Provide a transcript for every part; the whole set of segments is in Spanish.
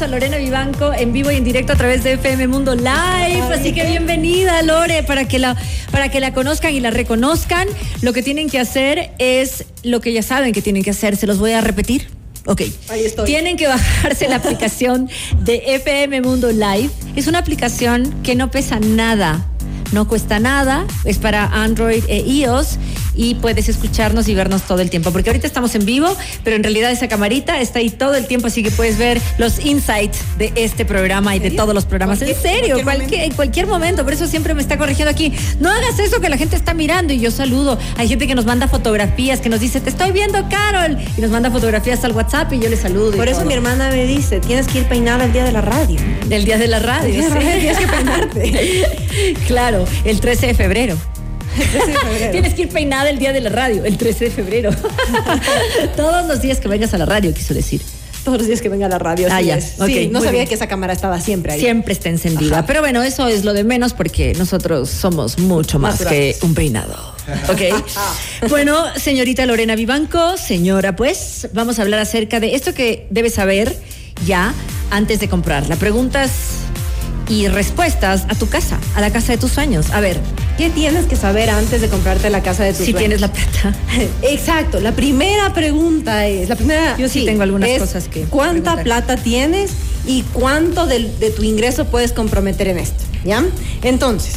tenemos a Lorena Vivanco en vivo y en directo a través de FM Mundo Live. Así que bienvenida, Lore, para que la, para que la conozcan y la reconozcan. Lo que tienen que hacer es lo que ya saben que tienen que hacer. Se los voy a repetir. Ok. Ahí estoy. Tienen que bajarse la aplicación de FM Mundo Live. Es una aplicación que no pesa nada. No cuesta nada, es para Android e iOS y puedes escucharnos y vernos todo el tiempo. Porque ahorita estamos en vivo, pero en realidad esa camarita está ahí todo el tiempo, así que puedes ver los insights de este programa y de todos los programas. En serio, cualquier cualquier, en cualquier momento. Por eso siempre me está corrigiendo aquí. No hagas eso que la gente está mirando y yo saludo. Hay gente que nos manda fotografías, que nos dice, te estoy viendo, Carol. Y nos manda fotografías al WhatsApp y yo le saludo. Por eso todo. mi hermana me dice, tienes que ir peinada el día de la radio. El día de la radio. El día de la sí. radio tienes que peinarte. claro, el 13 de febrero. 13 de febrero. Tienes que ir peinada el día de la radio, el 13 de febrero. Todos los días que vengas a la radio, quiso decir. Todos los días que venga a la radio. Ah, ya. es. Sí, no sabía bien. que esa cámara estaba siempre ahí. Siempre está encendida. Ajá. Pero bueno, eso es lo de menos porque nosotros somos mucho más Naturales. que un peinado. ¿Ok? bueno, señorita Lorena Vivanco, señora, pues vamos a hablar acerca de esto que debes saber ya antes de comprarla. Preguntas y respuestas a tu casa, a la casa de tus sueños. A ver, ¿Qué tienes que saber antes de comprarte la casa de tus si sueños? tienes la plata. Exacto, la primera pregunta es, la primera Yo sí tengo algunas cosas que ¿Cuánta preguntar. plata tienes y cuánto del- de, tu ingreso puedes comprometer en esto? ¿Ya? Entonces,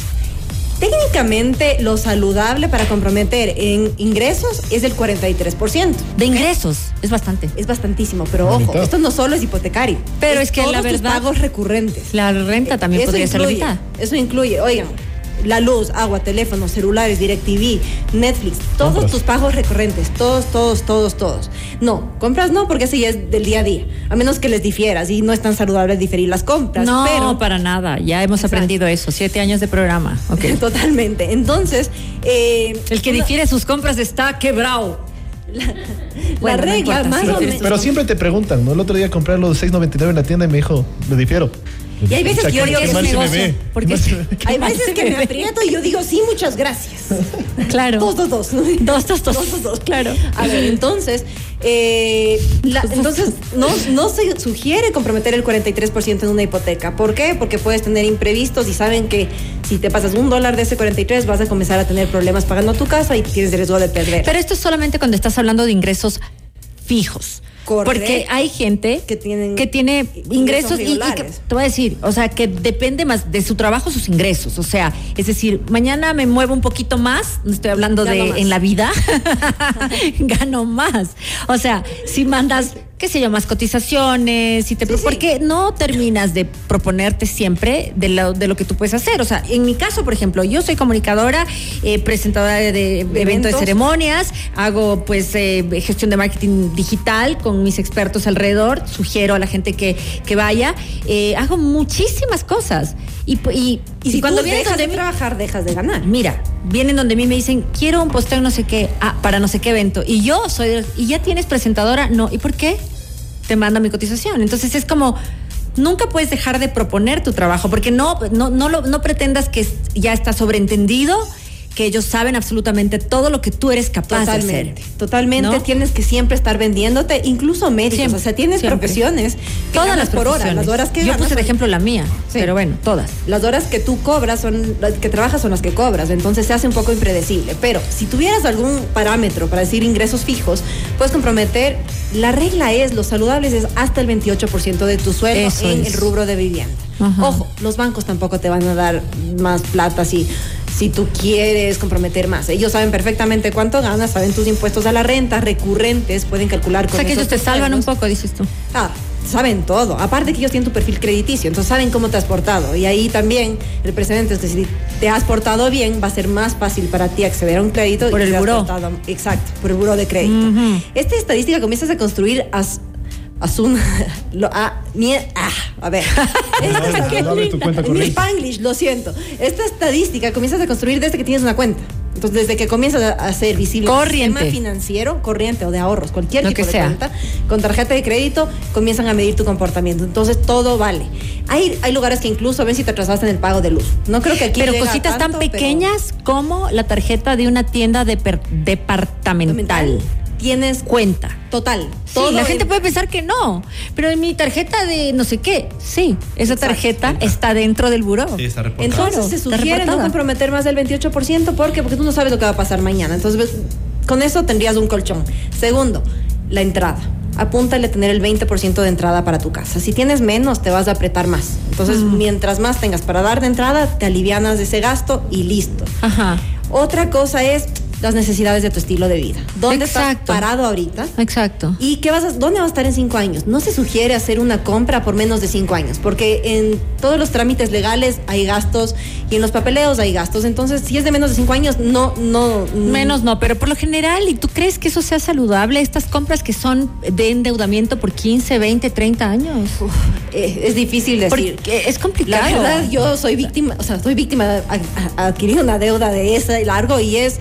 técnicamente lo saludable para comprometer en ingresos es el 43%. De ingresos, es bastante. Es bastantísimo, pero La ojo, mitad. esto no solo es hipotecario. Pero es que todos la tus verdad- pagos recurrentes. La renta también Eso podría ser la incluye, mitad. Eso incluye, oigan, la luz, agua, teléfonos, celulares, DirecTV, Netflix, todos Compras. tus pagos recurrentes, todos, todos, todos, todos. No, compras no, porque ese ya es del día a día. A menos que les difieras y no es tan saludable diferir las compras. No, pero para nada. Ya hemos Exacto. aprendido eso. Siete años de programa. Ok. Totalmente. Entonces, eh, El que una- difiere sus compras está quebrado. la Bueno, regla, importa, más sí, o menos. Pero siempre te preguntan, ¿no? El otro día compré los 6.99 en la tienda y me dijo, le difiero. Y hay veces que yo digo que es negocio, porque-. Hay ¿Qué más veces que me aprieto y yo digo, sí, muchas gracias. Claro. Dos, dos, dos. Dos, dos, dos. Dos, dos, dos. Claro. A ver, entonces, eh, la- entonces no, no se sugiere comprometer el 43% en una hipoteca. ¿Por qué? Porque puedes tener imprevistos y saben que si te pasas un dólar de ese 43 vas a comenzar a tener problemas pagando tu casa y tienes riesgo de perder. Pero esto es solamente cuando estás hablando de ingresos fijos. Correcto. Porque hay gente Que tienen que tiene ingresos ingresos y, y que, te voy a decir, o sea, que depende más de su trabajo sus ingresos. O sea, es decir, mañana me muevo un poquito más, no estoy hablando Gano de más. en la vida, gano más. O sea, si mandas, qué sé yo, más cotizaciones, si te, Sí, sí. porque no terminas de proponerte siempre de lo, de lo que tú puedes hacer. O sea, en mi caso, por ejemplo, yo soy comunicadora, eh, presentadora de, de eventos de ceremonias, hago pues eh, gestión de marketing digital con mis expertos alrededor, sugiero a la gente que, que vaya, eh, hago muchísimas cosas. Y, pu- y, y si cuando tú vienen dejas de mí, trabajar, dejas de ganar. mira, vienen donde mí me dicen, quiero un posteo no sé qué, ah, para no sé qué evento. Y yo soy, ¿y ya tienes presentadora? No, ¿y por qué? Te manda mi cotización. Entonces es como, nunca puedes dejar de proponer tu trabajo, porque no, no, no, lo- no pretendas que ya está sobreentendido, que ellos saben absolutamente todo lo que tú eres capaz Totalmente, de hacer. totalmente ¿No? tienes que siempre estar vendiéndote, incluso Siempre, o sea, tienes siempre. profesiones, Todas las por hora, las horas que Yo ganas puse de ejemplo la mía, Sí. pero bueno, todas. Las horas que tú cobras son las que trabajas son las que cobras, entonces se hace un poco impredecible. Pero si tuvieras algún parámetro para decir ingresos fijos, puedes comprometer. La regla es, los saludables es hasta el 28% de tu sueldo Eso en es. el rubro de vivienda. Ajá. Ojo, los bancos tampoco te van a dar más plata si, si tú quieres comprometer más. Ellos saben perfectamente cuánto ganas, saben tus impuestos a la renta, recurrentes, pueden calcular O con sea que ellos te salvan un poco, dices tú. Ah, saben todo. Aparte que ellos tienen tu perfil crediticio, entonces saben cómo te has portado. Y ahí también el precedente es que si te has portado bien, va a ser más fácil para ti acceder a un crédito. Por y el buró. portado- exacto, por el buró de crédito. Esta estadística comienzas a construir as, as un... Lo, ah, mie- ah, a ver. Corriente. Spanglish, lo siento. Esta estadística comienzas a construir desde que tienes una cuenta. Entonces, desde que comienzas a hacer visible Corriente. sistema financiero, corriente o de ahorros, cualquier Lo tipo que de sea. cuenta, con tarjeta de crédito comienzan a medir tu comportamiento. Entonces todo vale. Hay, hay lugares que incluso ven si te atrasaste en el pago de luz. No creo que aquí Pero cositas tanto, tan pero pequeñas como la tarjeta de una tienda departamental. Tienes Cuenta. total. Sí, Todo la gente en- puede pensar que no, pero en mi tarjeta de no sé qué, sí, esa Exacto. tarjeta está dentro del buró. Sí, está reportado. Entonces se sugiere no reportada. comprometer más del 28%. ¿Por qué? Porque tú no sabes lo que va a pasar mañana. Entonces, ves, con eso tendrías un colchón. Segundo, la entrada. Apúntale a tener el 20% de entrada para tu casa. Si tienes menos, te vas a apretar más. Entonces, mientras más tengas para dar de entrada, te alivianas de ese gasto y listo. Ajá. Otra cosa es las necesidades de tu estilo de vida. ¿Dónde estás Exacto. parado ahorita? Exacto. ¿Y qué vas a, dónde vas a estar en cinco años? No se sugiere hacer una compra por menos de cinco años, porque en todos los trámites legales hay gastos y en los papeleos hay gastos. Entonces, si es de menos de cinco años, no, no. mm, Menos no, pero por lo general, ¿y tú crees que eso sea saludable? Estas compras que son de endeudamiento por 15, 20, 30 años. eh, es difícil decir. Porque es La complicado. verdad, yo soy víctima, o sea, soy víctima adquirir una deuda de esa y largo y es,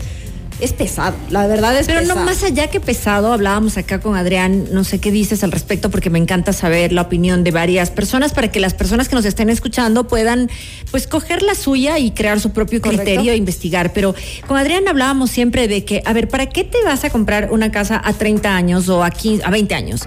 es pesado. La verdad es Pero no más allá que pesado, hablábamos acá con Adrián, no sé qué dices al respecto porque me encanta saber la opinión de varias personas para que las personas que nos estén escuchando puedan pues coger la suya y crear su propio Correcto. criterio e investigar. Pero con Adrián hablábamos siempre de que, a ver, ¿para qué te vas a comprar una casa a 30 años o a 15, a 20 años?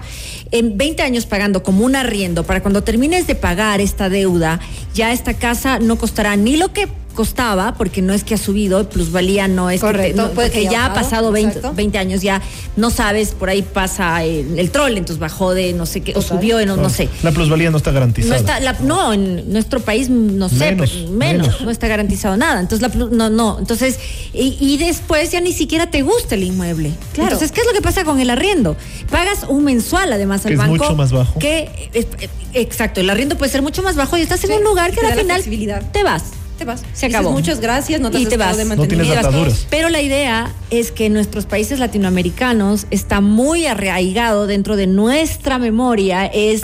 En 20 años pagando como un arriendo para cuando termines de pagar esta deuda, ya esta casa no costará ni lo que costaba, porque no es que ha subido, plusvalía no es que te- Correcto, no, puede que ya ha pasado 20, exacto. 20 años, ya no sabes, por ahí pasa el, el troll, entonces bajó de no sé qué, o Total. subió de no, no sé. La plusvalía no está No, garantizada. está, la- no, en nuestro país, no sé, Menos, pues, menos, menos. no está garantizado nada. Entonces, la, no, no. Entonces, y, y después ya ni siquiera te gusta el inmueble. Claro. Entonces, ¿qué es lo que pasa con el arriendo? Pagas un mensual además al Que es mucho más bajo. Que, es- eh, exacto, el arriendo puede ser mucho más bajo y estás en Sí, un lugar que al final te vas. Te vas. Se Dices, acabó. muchas gracias, no te Y te vas. de No tienes ataduras. Pero la idea es que en nuestros países latinoamericanos está muy arraigado dentro de nuestra memoria es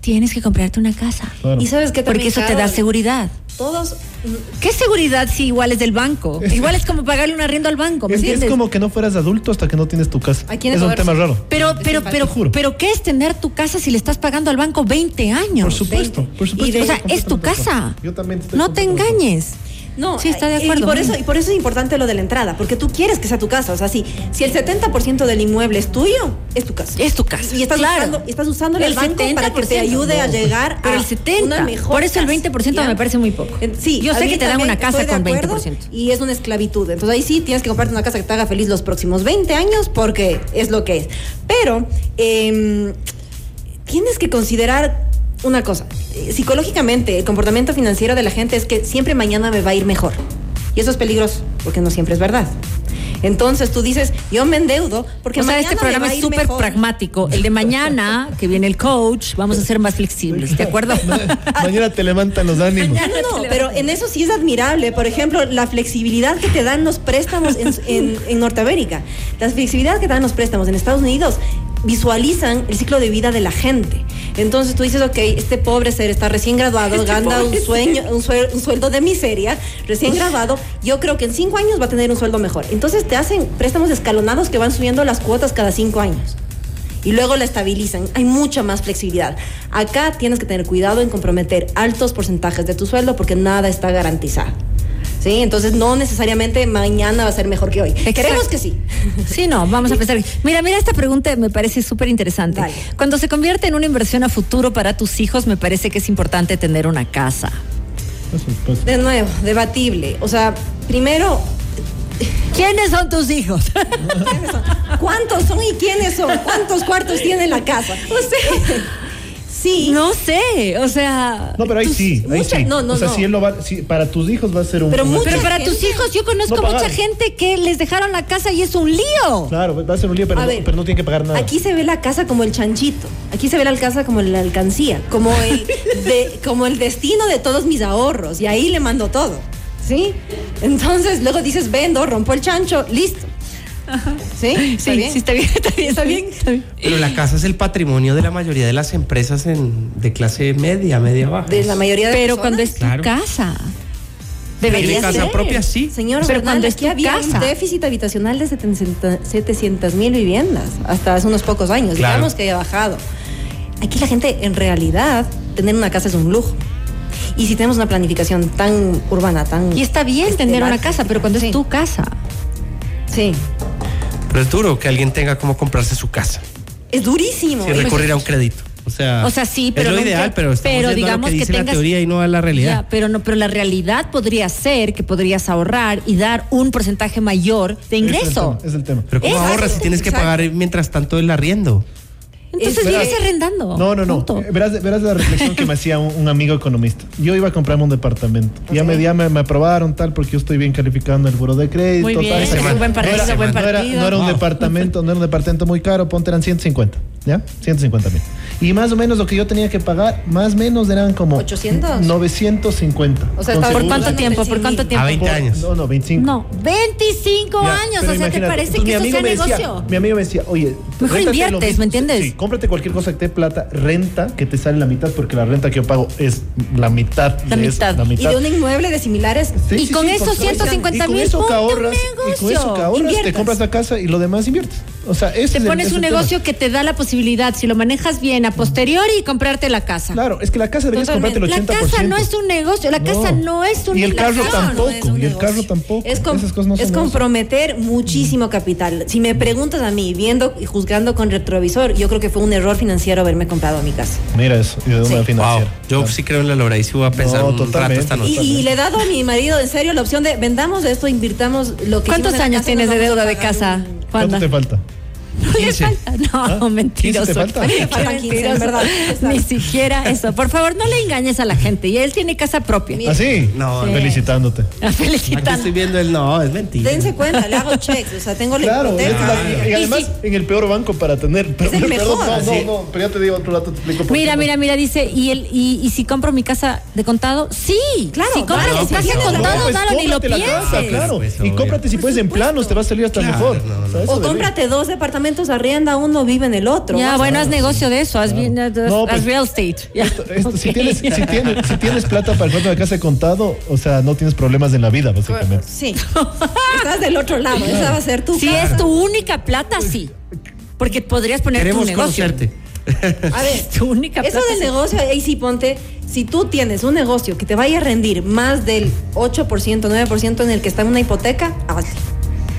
tienes que comprarte una casa. Claro. Y sabes que Porque eso te da seguridad. Todos ¿Qué seguridad si igual es del banco? Igual es como pagarle un arriendo al banco, ¿me Es, como que no fueras adulto hasta que no tienes tu casa. Aquí es un tema raro. Pero, pero, pero, juro. pero, ¿qué es tener tu casa si le estás pagando al banco 20 años? Por supuesto, 20. por supuesto. Y de- o sea, es tu casa. Yo también estoy No te engañes. No, Sí, está de acuerdo. Y por eso, y por eso es importante lo de la entrada, porque tú quieres que sea tu casa. O sea, si, si el 70% del inmueble es tuyo, es tu casa. Es tu casa. Y estás claro. usando, estás usando el, El banco para que te 70%, ayude a llegar Pero a el 70, una mejor por eso el casa, 20% ¿ya? me parece muy poco. Sí, Yo sé que te dan una casa con acuerdo 20%. Y es una esclavitud. Entonces ahí sí tienes que comprarte una casa que te haga feliz los próximos 20 años porque es lo que es. Pero em, tienes que considerar una cosa. Eh, Psicológicamente, el comportamiento financiero de la gente es que siempre mañana me va a ir mejor. Y eso es peligroso, porque no siempre es verdad. Entonces tú dices, yo me endeudo porque o sea, mañana este me programa es súper pragmático. El de mañana, que viene el coach, vamos a ser más flexibles, ¿de acuerdo? Mañana te levantan los ánimos. No, pero en eso sí es admirable. Por ejemplo, la flexibilidad que te dan los préstamos en, en- en Norteamérica, la flexibilidad que te dan los préstamos en Estados Unidos, visualizan el ciclo de vida de la gente. Entonces tú dices, ok, este pobre ser está recién graduado, Este gana un, sueño, un, suel- un sueldo de miseria, recién graduado, yo creo que en cinco años va a tener un sueldo mejor. Entonces te hacen préstamos escalonados que van subiendo las cuotas cada cinco años y luego la estabilizan. Hay mucha más flexibilidad. Acá tienes que tener cuidado en comprometer altos porcentajes de tu sueldo porque nada está garantizado. ¿Sí? Entonces no necesariamente mañana va a ser mejor que hoy. Queremos que sí. Sí, no, vamos a empezar. Mira, mira, esta pregunta me parece súper interesante. Cuando se convierte en una inversión a futuro para tus hijos, me parece que es importante tener una casa. De nuevo, debatible. O sea, primero, ¿Quiénes son tus hijos? ¿quiénes son? ¿cuántos son y quiénes son? ¿Cuántos cuartos tiene la casa? O sea, sí. no sé, o sea. No, pero ahí Tus- sí, ahí mucha- sí. no, no, o sea, no. si él lo va, si para tus hijos va a ser un. Pero Pero para tus hijos, yo conozco No mucha gente que les dejaron la casa y es un lío. Claro, va a ser un lío, pero, A no, ver, pero no tiene que pagar nada. Aquí se ve la casa como el chanchito. Aquí se ve la casa como la alcancía, como el, de- como el destino de todos mis ahorros. Y ahí le mando todo. ¿Sí? Entonces luego dices, vendo, rompo el chancho, listo. ¿Sí? ¿Está Sí, bien? sí, está bien, está bien, está bien. Está bien. Pero la casa es el patrimonio de la mayoría de las empresas en- de clase media, media baja. De la mayoría de Pero personas. cuando es tu Claro. casa. ¿Tiene Debería casa ser. propia? Sí. Señor, Pero Bernal, cuando es aquí tu había casa. un déficit habitacional de 700 mil viviendas hasta hace unos pocos años. Claro. Digamos que haya bajado. Aquí la gente, en realidad, tener una casa es un lujo. Y si tenemos una planificación tan urbana, tan... Y está bien este, tener una casa, pero cuando sí. es tu casa. Sí. Pero es duro que alguien tenga como comprarse su casa Es durísimo. sin recurrir a un crédito. O sea, O sea, sí, pero es lo ideal, pero estamos pero a lo digamos que que dice la teoría y no a la realidad. Ya, pero no, pero la realidad podría ser que podrías ahorrar y dar un porcentaje mayor de ingreso. Es el tema. Pero ¿cómo Exacto, ahorras si tienes que pagar mientras tanto el arriendo? Entonces Es- vives arrendando. No, no, no. punto. Eh, Verás, verás la reflexión que me hacía un, un amigo economista. Yo iba a comprarme un departamento. Ya, me, ya me, me aprobaron tal porque yo estoy bien calificando el buro de crédito. Muy bien, tal. Semana. buen partido, no era, buen no era- partido. no era un Wow. departamento, no era un departamento muy caro, ponte eran 150. ¿Ya? 150 mil. Y más o menos lo que yo tenía que pagar, más o menos eran como 800. 950. O sea, Con ¿Por cuánto tiempo? ¿Por cuánto A tiempo? 20 Por- años. No, no, 25. No, 25 Ya, años. O sea, ¿te parece que eso sea me decía- negocio? mi amigo me decía, oye, Mejor inviertes, mismo. ¿me entiendes? Sí, cómprate cualquier cosa que te plata, renta que te sale la mitad, porque la renta que yo pago es la mitad. La de mitad. Eso, la Y mitad. de un inmueble de similares. Sí, Y sí, con sí, esos por supuesto. 150 Y con mil, eso que ahorras, y con eso que ahorras, te compras la casa y lo demás inviertes. O sea, ese Te es el- pones ese un tema. negocio que te da la posibilidad, si lo manejas bien, a posteriori y comprarte la casa. Claro, es que la casa deberías comprarte el La 80%. casa no es un negocio, la casa no es una Y el carro tampoco, no un y el negocio. carro tampoco. Es, com- Esas cosas no son es negocio. comprometer muchísimo capital. Si me preguntas a mí, viendo y juzgando con retrovisor, yo creo que fue un error financiero haberme comprado mi casa. Mira eso, y de una Sí. Wow. financiera. Yo sí creo en la Lora y sí voy a pensar No, un totalmente. rato esta noche. Y, y le he dado a mi marido, en serio, la opción de vendamos esto, invirtamos lo que ¿Cuántos la años tienes de deuda de casa, un- ¿Cuánto te falta? No le 15. falta. No, ¿Ah? mentiroso. 15 te falta. Faltan 15, en Mentiroso. verdad. Ni siquiera eso. Por favor, no le engañes a la gente. Y él tiene casa propia. ¿Ah, sí? No, Sí. Felicitándote. Aquí Felicitando. estoy viendo el no, es mentira. Dense cuenta, le hago checks, o sea, tengo la Claro, es la- y además en el peor banco para tener. Pero, el perdón, mejor. no, no, no, pero ya te digo otro rato, te explico por Mira, qué no. mira, mira, dice, ¿y, el, y, y si compro mi casa de contado? Sí, Claro, Si compras claro, tu casa de contado, pues dalo, ni lo pienses. claro. Pues, y cómprate si puedes en planos, te va a salir hasta mejor. O cómprate dos departamentos, arrienda uno, vive en el otro. Ya, bueno, haz negocio de eso, haz, pues, real estate. Si, tienes, si, tienes, si tienes plata para el cuarto de casa de contado, o sea, no tienes problemas en la vida, básicamente. Sí. Estás del otro lado, esa va a ser tu Si casa. es tu única plata, sí. Porque podrías poner tu Queremos negocio. conocerte. A ver, Tu única eso del sí. negocio, ahí sí ponte, si tú tienes un negocio que te vaya a rendir más del 8%, 9% en el que está en una hipoteca, hazlo.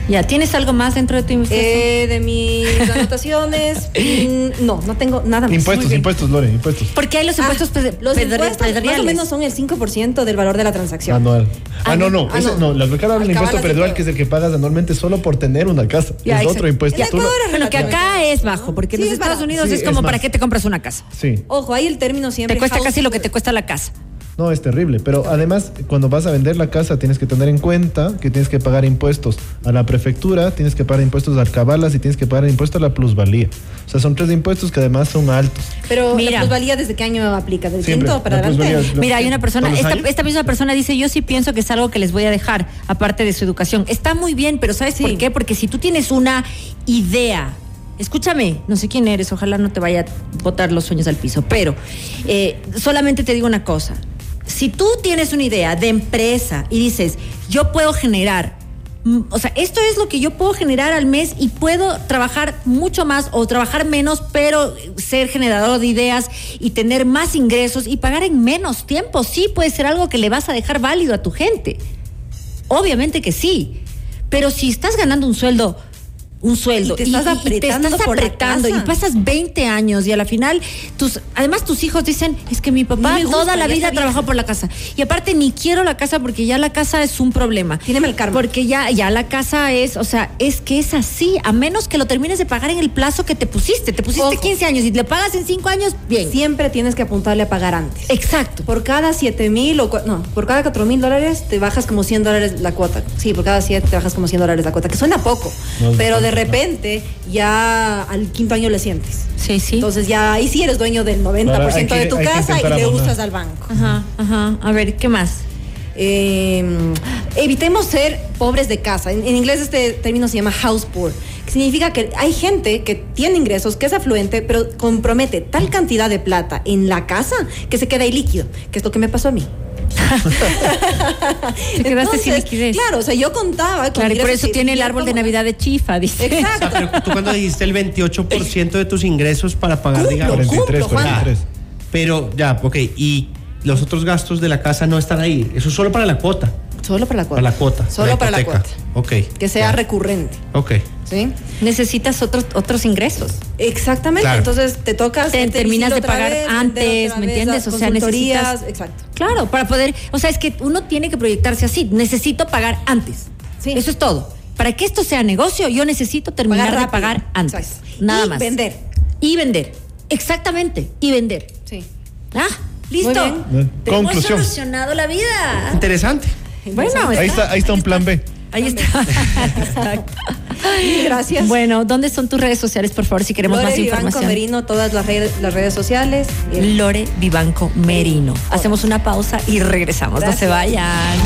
Ya, ¿tienes algo más dentro de tu investigación? Eh, de mis anotaciones, mm, no, no tengo nada más. Impuestos, impuestos, Lore, impuestos. Porque hay los Ah, impuestos pedre- los pedre- impuestos más o menos son el 5% del valor de la transacción. Anual. Ah, Ah, no, no. no. Ah, ese, no. no. Que habla del Al impuesto todo. que es el que pagas anualmente solo por tener una casa. Ya, es exacto. otro impuesto. Tú Bueno, que acá es bajo, porque en Sí, los es Estados. Unidos Sí, es como es para qué te compras una casa. Sí. Ojo, ahí el término siempre. Te cuesta house casi lo que te cuesta la casa. No, es terrible. Pero además, cuando vas a vender la casa, tienes que tener en cuenta que tienes que pagar impuestos a la prefectura, tienes que pagar impuestos a cabalas y tienes que pagar impuestos a la plusvalía. O sea, son tres impuestos que además son altos. Pero Mira. la plusvalía, ¿desde qué año aplica? ¿Del Siempre. quinto para La adelante? Mira, hay una persona, ¿Todos los esta, misma persona dice, yo sí pienso que es algo que les voy a dejar, aparte de su educación. Está muy bien, pero ¿sabes Sí. por qué? Porque si tú tienes una idea, escúchame, no sé quién eres, ojalá no te vaya a botar los sueños al piso, pero eh, solamente te digo una cosa. Si tú tienes una idea de empresa y dices, yo puedo generar Mm, O sea, esto es lo que yo puedo generar al mes y puedo trabajar mucho más o trabajar menos, pero ser generador de ideas y tener más ingresos y pagar en menos tiempo. Sí, puede ser algo que le vas a dejar válido a tu gente. Obviamente que sí. Pero si estás ganando un sueldo, un sueldo Y te estás apretando estás por la apretando y pasas 20 años y a la final tus además tus hijos dicen, es que mi papá toda la vida trabajó vieja". por la casa. Y aparte ni quiero la casa porque ya la casa es un problema. Tiene mal karma. Porque ya, ya la casa es, o sea, es que es así, a menos que lo termines de pagar en el plazo que te pusiste. Te pusiste Ojo. 15 años y le pagas en 5 años, bien. Siempre tienes que apuntarle a pagar antes. Exacto. Por cada 7 mil o no, por cada 4 mil dólares te bajas como 100 dólares la cuota. Sí, por cada 7 te bajas como 100 dólares la cuota, que suena poco, No, pero de no. repente ya al quinto año le sientes. Sí, sí. Entonces ya ahí sí eres dueño del 90% Claro, hay que- de tu casa y le usas al banco. Ajá, ajá. A ver, ¿qué más? Eh, evitemos ser pobres de casa. En, en inglés este término se llama house poor, que significa que hay gente que tiene ingresos, que es afluente, pero compromete tal cantidad de plata en la casa que se queda ahí líquido, que es lo que me pasó a mí. Te quedaste sin liquidez. Claro, o sea, yo contaba con Claro, y por eso tiene el árbol de Navidad de chifa, dice. O sea, Exacto. pero tú cuando dijiste el 28% de tus ingresos para pagar, Cumplo, digamos. 43, cumplo, Juan. 43. Pero ya, ok, y los otros gastos de la casa no están ahí. Eso es solo para la cuota. Solo para la cuota. Para la cuota. Solo para la cuota. Ok. Que sea recurrente. Ok. ¿Sí? Necesitas otros, otros ingresos. Exactamente. Claro. Entonces te toca. Te terminas de pagar vez, antes, ¿me entiendes? O sea, necesitas- Exacto. Claro, para poder, o sea, es que uno tiene que proyectarse así. Necesito pagar antes. Sí. Eso es todo. Para que esto sea negocio, yo necesito terminar Pagar de pagar antes. Exacto. Nada Y más. vender. Y vender. Exactamente. Y vender. Sí. Ah, listo. bien. Bien. Te hemos Conclusión. solucionado la vida. Interesante. Bueno, Ahí está, ahí está un plan B. Ahí está. Exacto. Gracias. Bueno, ¿dónde son tus redes sociales, por favor, si queremos Lore más Vivanco información? Merino, todas las redes, las redes sociales. El- Lore Vivanco Merino. Hacemos una pausa y regresamos. No se vayan.